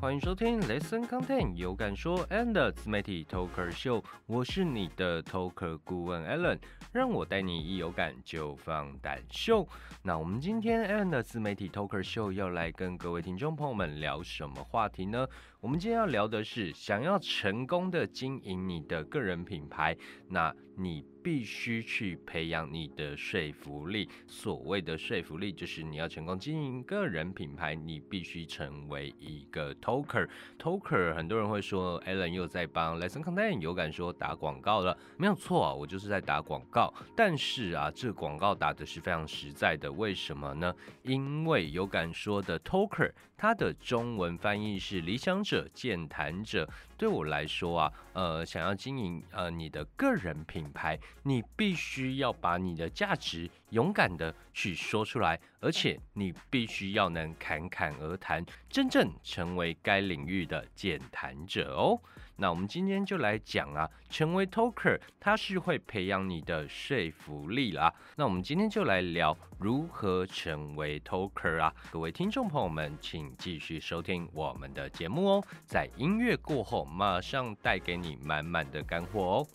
欢迎收听 Listen Content 有感说 and 自媒体 Talker 秀，我是你的 Talker 顾问 Alan，让我带你一有感就放胆秀。那我们今天 and 自媒体 Talker Show 要来跟各位听众朋友们聊什么话题呢？我们今天要聊的是，想要成功的经营你的个人品牌，那你必须去培养你的说服力。所谓的说服力，就是你要成功经营个人品牌，你必须成为一个 talker。talker，很多人会说，Alan 又在帮 Lesson Content 有感说打广告了，没有错啊，我就是在打广告。但是啊，这广告打的是非常实在的，为什么呢？因为有感说的 talker，它的中文翻译是理想者、健谈者。对我来说啊，呃，想要经营呃你的个人品牌，你必须要把你的价值勇敢的去说出来，而且你必须要能侃侃而谈，真正成为该领域的健谈者哦。那我们今天就来讲啊，成为 talker，它是会培养你的说服力啦。那我们今天就来聊如何成为 talker 啊。各位听众朋友们，请继续收听我们的节目哦。在音乐过后，马上带给你满满的干货哦。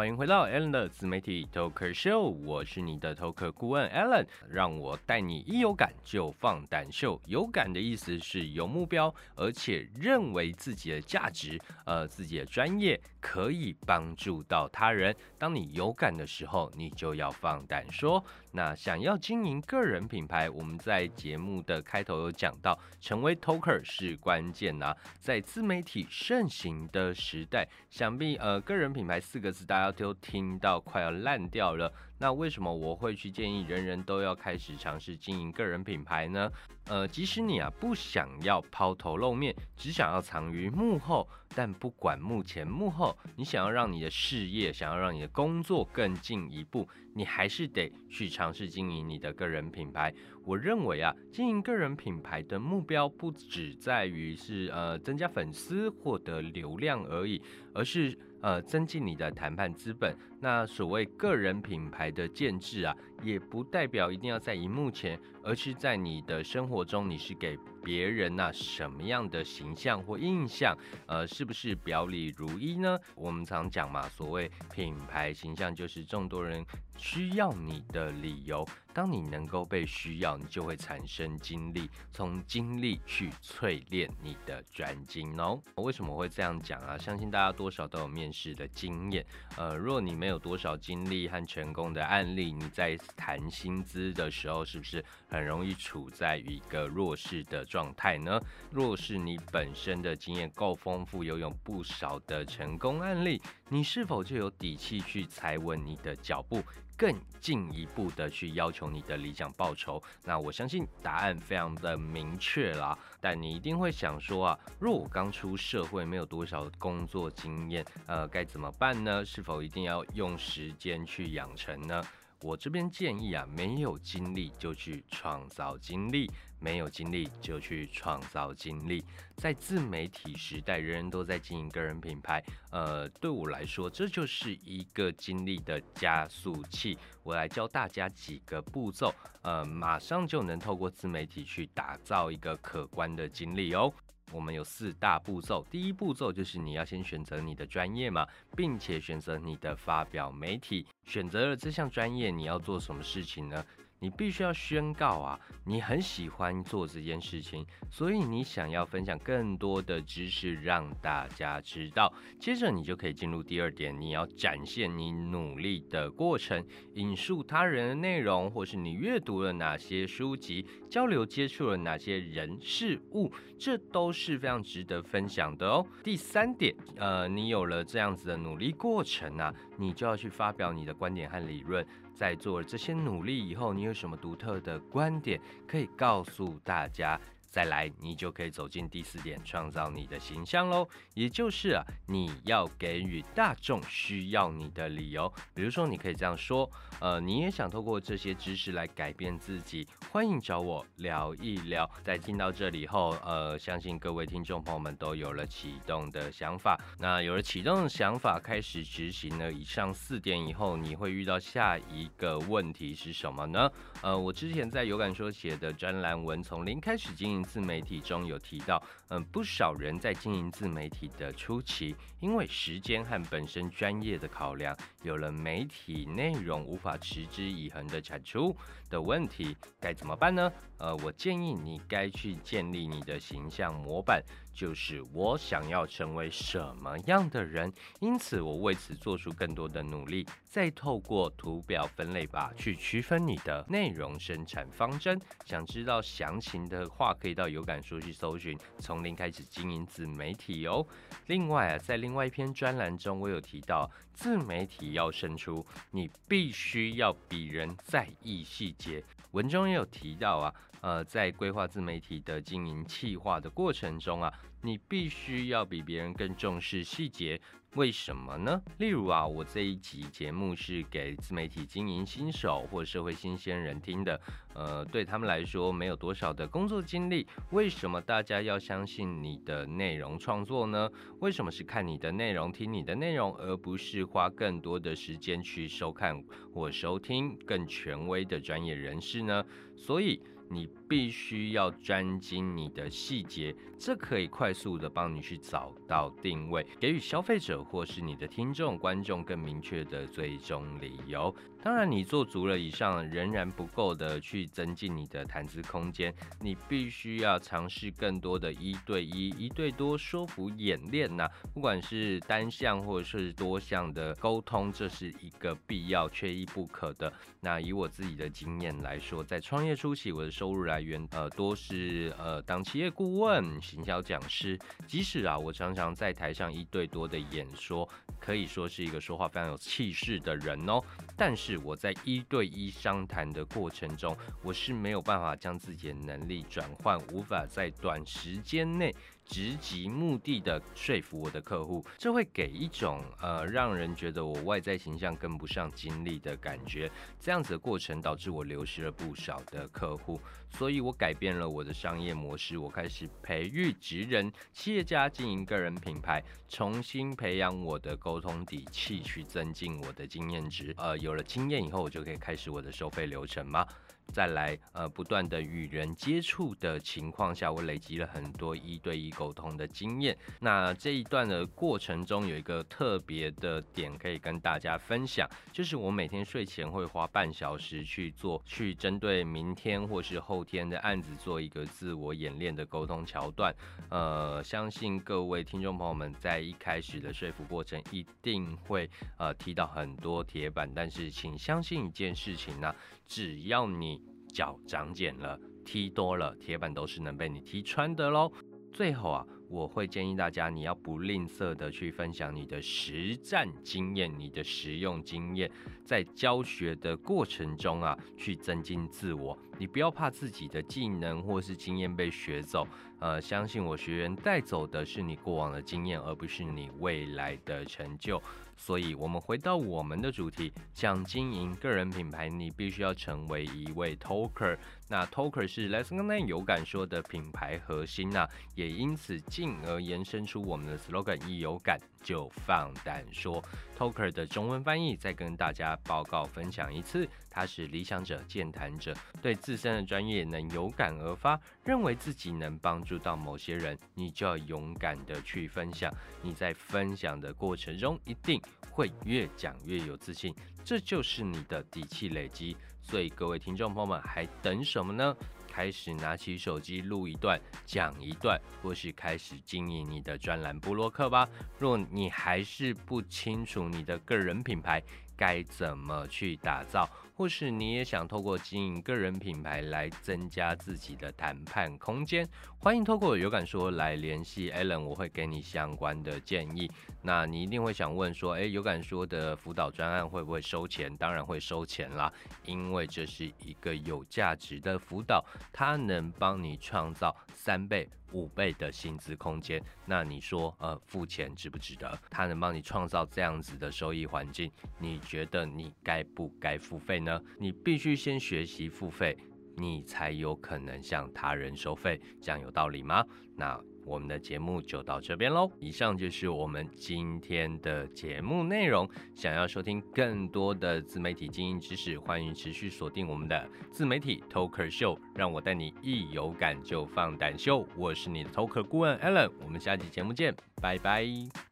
欢迎回到 Alan 的自媒体 talk Show，我是你的 Talker 顾问 Alan，让我带你一有感就放胆秀。有感的意思是有目标，而且认为自己的价值，呃，自己的专业可以帮助到他人。当你有感的时候，你就要放胆说。那想要经营个人品牌，我们在节目的开头有讲到，成为 Talker 是关键呐。在自媒体盛行的时代，想必呃，个人品牌四个字大家。都听到快要烂掉了，那为什么我会去建议人人都要开始尝试经营个人品牌呢？呃，即使你啊不想要抛头露面，只想要藏于幕后，但不管幕前幕后，你想要让你的事业，想要让你的工作更进一步，你还是得去尝试经营你的个人品牌。我认为啊，经营个人品牌的目标不只在于是呃增加粉丝、获得流量而已，而是。呃，增进你的谈判资本。那所谓个人品牌的建制啊，也不代表一定要在荧幕前，而是在你的生活中，你是给别人呐什么样的形象或印象？呃，是不是表里如一呢？我们常讲嘛，所谓品牌形象就是众多人需要你的理由。当你能够被需要，你就会产生精力，从精力去淬炼你的专精哦。为什么会这样讲啊？相信大家多少都有面试的经验。呃，若你没有多少经历和成功的案例，你在谈薪资的时候，是不是很容易处在一个弱势的状态呢？若是你本身的经验够丰富，拥有不少的成功案例，你是否就有底气去踩稳你的脚步？更进一步的去要求你的理想报酬，那我相信答案非常的明确啦。但你一定会想说啊，若我刚出社会，没有多少工作经验，呃，该怎么办呢？是否一定要用时间去养成呢？我这边建议啊，没有精力就去创造精力。没有精力就去创造精力，在自媒体时代，人人都在经营个人品牌。呃，对我来说，这就是一个精力的加速器。我来教大家几个步骤，呃，马上就能透过自媒体去打造一个可观的精力哦。我们有四大步骤，第一步骤就是你要先选择你的专业嘛，并且选择你的发表媒体。选择了这项专业，你要做什么事情呢？你必须要宣告啊，你很喜欢做这件事情，所以你想要分享更多的知识让大家知道。接着你就可以进入第二点，你要展现你努力的过程，引述他人的内容，或是你阅读了哪些书籍，交流接触了哪些人事物，这都是非常值得分享的哦。第三点，呃，你有了这样子的努力过程啊，你就要去发表你的观点和理论。在做这些努力以后，你有什么独特的观点可以告诉大家？再来，你就可以走进第四点，创造你的形象喽。也就是啊，你要给予大众需要你的理由。比如说，你可以这样说：呃，你也想透过这些知识来改变自己，欢迎找我聊一聊。在听到这里后，呃，相信各位听众朋友们都有了启动的想法。那有了启动的想法，开始执行了以上四点以后，你会遇到下一个问题是什么呢？呃，我之前在有感说写的专栏文，从零开始经营自媒体中有提到，嗯，不少人在经营自媒体的初期，因为时间和本身专业的考量，有了媒体内容无法持之以恒的产出的问题，该怎么办呢？呃，我建议你该去建立你的形象模板。就是我想要成为什么样的人，因此我为此做出更多的努力，再透过图表分类法去区分你的内容生产方针。想知道详情的话，可以到有感书去搜寻，从零开始经营自媒体哦。另外啊，在另外一篇专栏中，我有提到自媒体要胜出，你必须要比人在意细节。文中也有提到啊。呃，在规划自媒体的经营企划的过程中啊，你必须要比别人更重视细节。为什么呢？例如啊，我这一集节目是给自媒体经营新手或社会新鲜人听的，呃，对他们来说没有多少的工作经历。为什么大家要相信你的内容创作呢？为什么是看你的内容、听你的内容，而不是花更多的时间去收看或收听更权威的专业人士呢？所以。你必须要专精你的细节，这可以快速的帮你去找到定位，给予消费者或是你的听众、观众更明确的最终理由。当然，你做足了以上，仍然不够的去增进你的谈资空间。你必须要尝试更多的一对一、一对多说服演练呐，不管是单向或者是多项的沟通，这是一个必要、缺一不可的。那以我自己的经验来说，在创业初期，我的收入来源呃多是呃当企业顾问、行销讲师，即使啊我常常在台上一对多的演说。可以说是一个说话非常有气势的人哦，但是我在一对一商谈的过程中，我是没有办法将自己的能力转换，无法在短时间内。直击目的的说服我的客户，这会给一种呃让人觉得我外在形象跟不上精力的感觉。这样子的过程导致我流失了不少的客户，所以我改变了我的商业模式，我开始培育职人、企业家经营个人品牌，重新培养我的沟通底气，去增进我的经验值。呃，有了经验以后，我就可以开始我的收费流程吗？再来，呃，不断的与人接触的情况下，我累积了很多一对一沟通的经验。那这一段的过程中，有一个特别的点可以跟大家分享，就是我每天睡前会花半小时去做，去针对明天或是后天的案子做一个自我演练的沟通桥段。呃，相信各位听众朋友们在一开始的说服过程一定会呃踢到很多铁板，但是请相信一件事情呢。只要你脚长茧了，踢多了，铁板都是能被你踢穿的喽。最后啊，我会建议大家，你要不吝啬的去分享你的实战经验，你的实用经验，在教学的过程中啊，去增进自我。你不要怕自己的技能或是经验被学走，呃，相信我，学员带走的是你过往的经验，而不是你未来的成就。所以，我们回到我们的主题，想经营个人品牌，你必须要成为一位 talker。那 talker 是 Let's Go 有感说的品牌核心呐，也因此进而延伸出我们的 slogan：一有感就放胆说。talker 的中文翻译再跟大家报告分享一次，他是理想者、健谈者，对自身的专业能有感而发，认为自己能帮助到某些人，你就要勇敢的去分享。你在分享的过程中，一定会越讲越有自信，这就是你的底气累积。所以各位听众朋友们，还等什么呢？开始拿起手机录一段，讲一段，或是开始经营你的专栏部落客吧。若你还是不清楚你的个人品牌该怎么去打造？或是你也想透过经营个人品牌来增加自己的谈判空间，欢迎透过有感说来联系 Allen，我会给你相关的建议。那你一定会想问说，诶，有感说的辅导专案会不会收钱？当然会收钱啦，因为这是一个有价值的辅导，它能帮你创造三倍。五倍的薪资空间，那你说，呃，付钱值不值得？他能帮你创造这样子的收益环境，你觉得你该不该付费呢？你必须先学习付费，你才有可能向他人收费，这样有道理吗？那。我们的节目就到这边喽。以上就是我们今天的节目内容。想要收听更多的自媒体经营知识，欢迎持续锁定我们的自媒体 Talker Show，让我带你一有感就放胆秀。我是你的 Talker 顾问 Allen，我们下期节目见，拜拜。